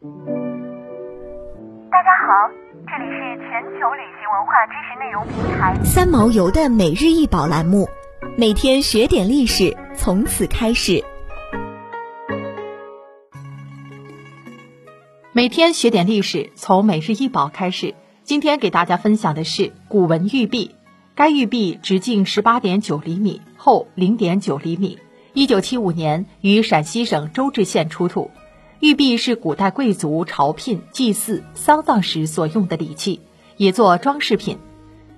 大家好，这里是全球旅行文化知识内容平台三毛游的每日一宝栏目，每天学点历史，从此开始。每天学点历史，从每日一宝开始。今天给大家分享的是古文玉璧，该玉璧直径十八点九厘米，厚零点九厘米。一九七五年于陕西省周至县出土。玉璧是古代贵族朝聘、祭祀、丧葬时所用的礼器，也做装饰品。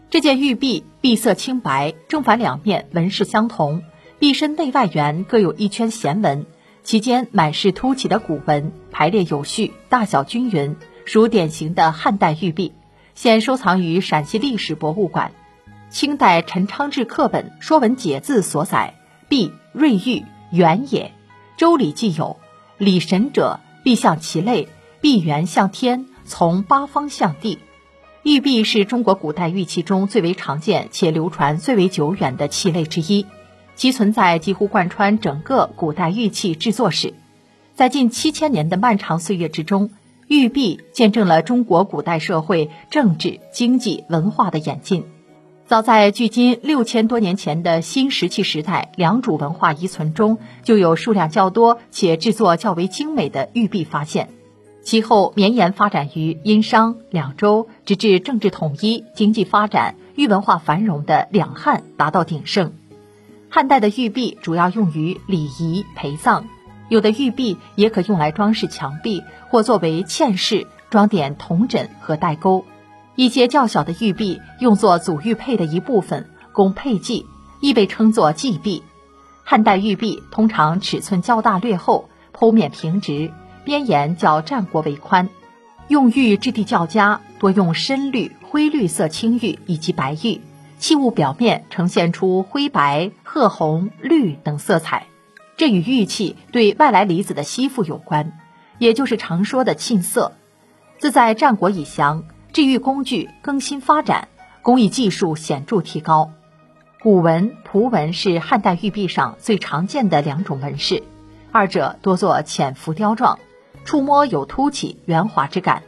这件玉璧璧色清白，正反两面纹饰相同，璧身内外缘各有一圈弦纹，其间满是凸起的古文，排列有序，大小均匀，属典型的汉代玉璧。现收藏于陕西历史博物馆。清代陈昌志课本《说文解字》所载：“璧瑞玉，圆也。”《周礼》记有。礼神者，必向其类；必圆向天，从八方向地。玉璧是中国古代玉器中最为常见且流传最为久远的器类之一，其存在几乎贯穿整个古代玉器制作史。在近七千年的漫长岁月之中，玉璧见证了中国古代社会政治、经济、文化的演进。早在距今六千多年前的新石器时代，良渚文化遗存中就有数量较多且制作较为精美的玉璧发现。其后绵延发展于殷商、两周，直至政治统一、经济发展、玉文化繁荣的两汉达到鼎盛。汉代的玉璧主要用于礼仪陪葬，有的玉璧也可用来装饰墙壁或作为嵌饰，装点铜枕和带钩。一些较小的玉璧用作组玉佩的一部分，供佩祭，亦被称作祭璧。汉代玉璧通常尺寸较大略厚，剖面平直，边沿较战国为宽。用玉质地较佳，多用深绿、灰绿色青玉以及白玉，器物表面呈现出灰白、褐红、绿等色彩。这与玉器对外来离子的吸附有关，也就是常说的沁色。自在战国以降。制玉工具更新发展，工艺技术显著提高。古文、蒲文是汉代玉璧上最常见的两种纹饰，二者多做浅浮雕状，触摸有凸起、圆滑之感。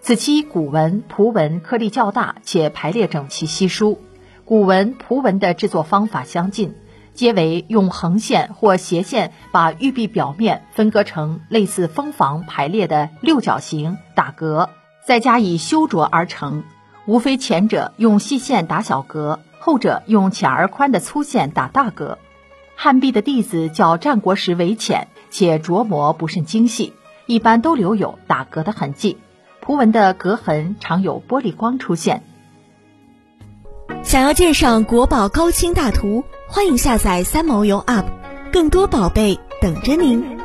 此期古文、蒲文颗粒较大且排列整齐稀疏，古文、蒲文的制作方法相近，皆为用横线或斜线把玉璧表面分割成类似蜂房排列的六角形打格。再加以修琢而成，无非前者用细线打小格，后者用浅而宽的粗线打大格。汉璧的弟子较战国时为浅，且琢磨不甚精细，一般都留有打格的痕迹。蒲文的格痕常有玻璃光出现。想要鉴赏国宝高清大图，欢迎下载三毛游 App，更多宝贝等着您。